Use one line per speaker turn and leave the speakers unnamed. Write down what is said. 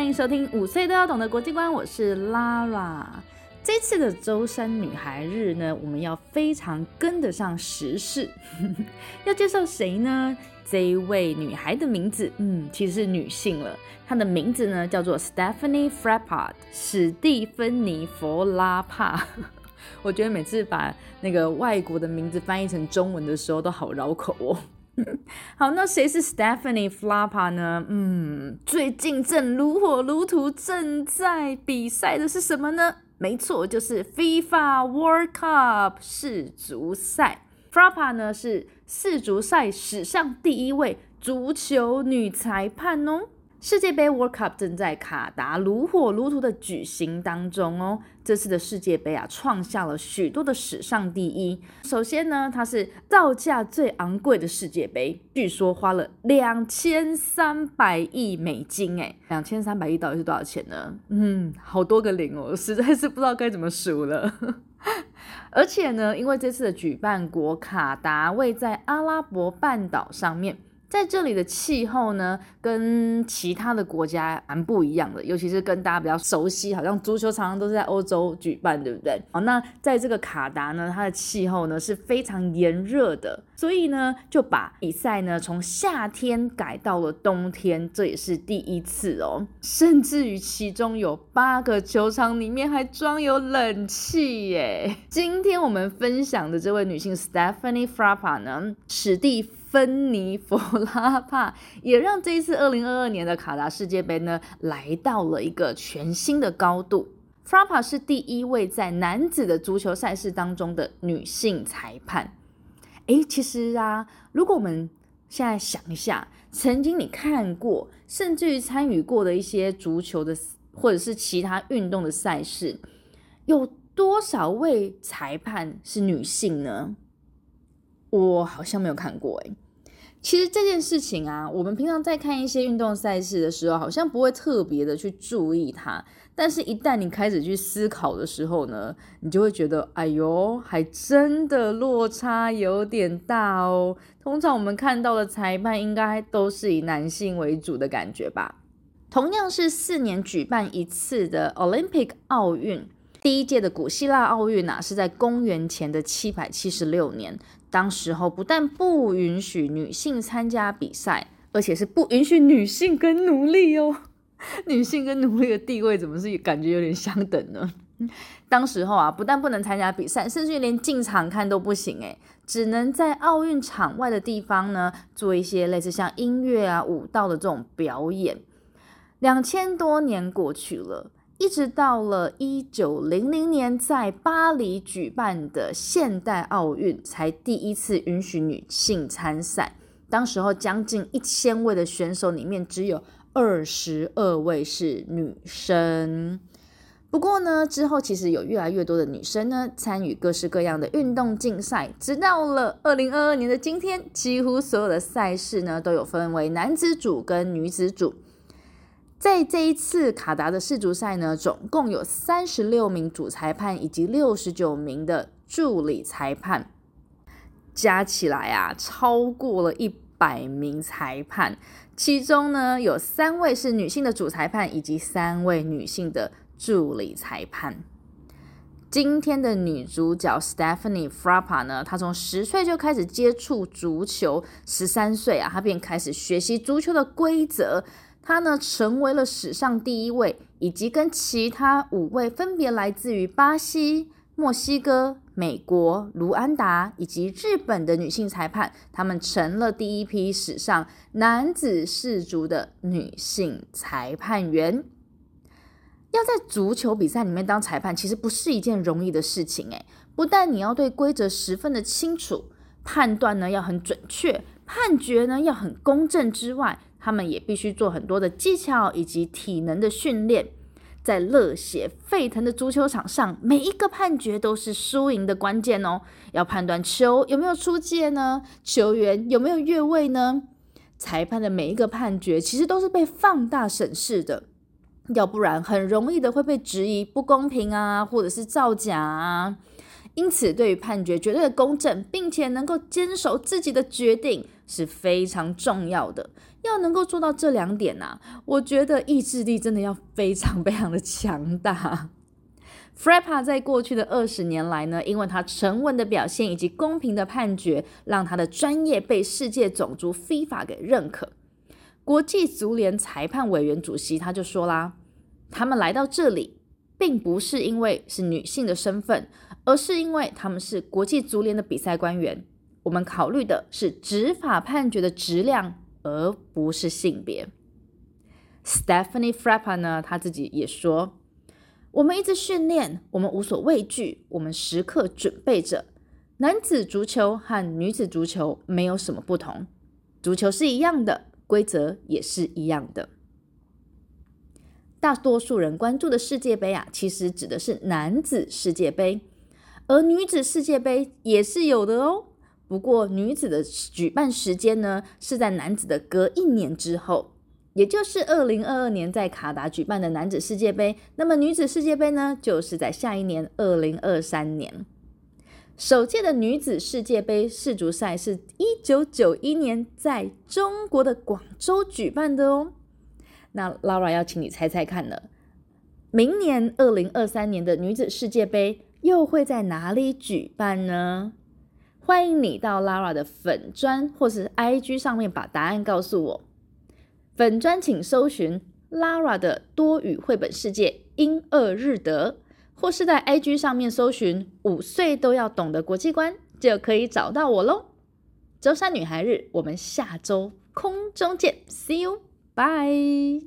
欢迎收听五岁都要懂的国际观，我是 Lara。这次的周三女孩日呢，我们要非常跟得上时事。要介绍谁呢？这一位女孩的名字，嗯，其实是女性了。她的名字呢叫做 Stephanie Frappard，史蒂芬妮·弗拉帕。我觉得每次把那个外国的名字翻译成中文的时候，都好绕口哦。好，那谁是 Stephanie Flappa 呢？嗯，最近正如火如荼正在比赛的是什么呢？没错，就是 FIFA World Cup 世足赛。Flappa 呢是世足赛史上第一位足球女裁判哦。世界杯 World Cup 正在卡达如火如荼的举行当中哦。这次的世界杯啊，创下了许多的史上第一。首先呢，它是造价最昂贵的世界杯，据说花了两千三百亿美金。诶，两千三百亿到底是多少钱呢？嗯，好多个零哦，实在是不知道该怎么数了。而且呢，因为这次的举办国卡达位在阿拉伯半岛上面。在这里的气候呢，跟其他的国家蛮不一样的，尤其是跟大家比较熟悉，好像足球常常都是在欧洲举办，对不对？好，那在这个卡达呢，它的气候呢是非常炎热的，所以呢就把比赛呢从夏天改到了冬天，这也是第一次哦。甚至于其中有八个球场里面还装有冷气耶。今天我们分享的这位女性 Stephanie Frappa 呢，史蒂芬尼·弗拉帕 也让这一次二零二二年的卡达世界杯呢，来到了一个全新的高度。弗拉帕是第一位在男子的足球赛事当中的女性裁判。诶，其实啊，如果我们现在想一下，曾经你看过，甚至于参与过的一些足球的或者是其他运动的赛事，有多少位裁判是女性呢？我好像没有看过诶，其实这件事情啊，我们平常在看一些运动赛事的时候，好像不会特别的去注意它。但是，一旦你开始去思考的时候呢，你就会觉得，哎呦，还真的落差有点大哦。通常我们看到的裁判，应该都是以男性为主的感觉吧。同样是四年举办一次的 Olympic 奥运，第一届的古希腊奥运啊，是在公元前的七百七十六年。当时候不但不允许女性参加比赛，而且是不允许女性跟奴隶哦。女性跟奴隶的地位怎么是感觉有点相等呢？当时候啊，不但不能参加比赛，甚至连进场看都不行诶，只能在奥运场外的地方呢，做一些类似像音乐啊、舞蹈的这种表演。两千多年过去了。一直到了一九零零年，在巴黎举办的现代奥运，才第一次允许女性参赛。当时候将近一千位的选手里面，只有二十二位是女生。不过呢，之后其实有越来越多的女生呢参与各式各样的运动竞赛，直到了二零二二年的今天，几乎所有的赛事呢都有分为男子组跟女子组。在这一次卡达的世足赛呢，总共有三十六名主裁判以及六十九名的助理裁判，加起来啊，超过了一百名裁判。其中呢，有三位是女性的主裁判，以及三位女性的助理裁判。今天的女主角 Stephanie Frappa 呢，她从十岁就开始接触足球，十三岁啊，她便开始学习足球的规则。他呢，成为了史上第一位，以及跟其他五位分别来自于巴西、墨西哥、美国、卢安达以及日本的女性裁判，她们成了第一批史上男子世足的女性裁判员。要在足球比赛里面当裁判，其实不是一件容易的事情。诶，不但你要对规则十分的清楚，判断呢要很准确，判决呢要很公正之外，他们也必须做很多的技巧以及体能的训练。在热血沸腾的足球场上，每一个判决都是输赢的关键哦。要判断球有没有出界呢？球员有没有越位呢？裁判的每一个判决其实都是被放大审视的，要不然很容易的会被质疑不公平啊，或者是造假啊。因此，对于判决绝对的公正，并且能够坚守自己的决定是非常重要的。要能够做到这两点呐、我觉得意志力真的要非常非常的强大。Frapa 在过去的二十年来呢，因为他沉稳的表现以及公平的判决，让他的专业被世界种族非法给认可。国际足联裁判委员主席他就说啦，他们来到这里，并不是因为是女性的身份，而是因为他们是国际足联的比赛官员。我们考虑的是执法判决的质量。而不是性别。Stephanie Frappar 呢，他自己也说：“我们一直训练，我们无所畏惧，我们时刻准备着。男子足球和女子足球没有什么不同，足球是一样的，规则也是一样的。大多数人关注的世界杯啊，其实指的是男子世界杯，而女子世界杯也是有的哦。”不过，女子的举办时间呢，是在男子的隔一年之后，也就是二零二二年在卡达举办的男子世界杯。那么，女子世界杯呢，就是在下一年二零二三年。首届的女子世界杯世足赛是一九九一年在中国的广州举办的哦。那 Lara 要请你猜猜看了，明年二零二三年的女子世界杯又会在哪里举办呢？欢迎你到 Lara 的粉专或是 IG 上面把答案告诉我。粉专请搜寻 Lara 的多语绘本世界英俄日德，或是在 IG 上面搜寻五岁都要懂的国际观，就可以找到我喽。周三女孩日，我们下周空中见，See you Bye.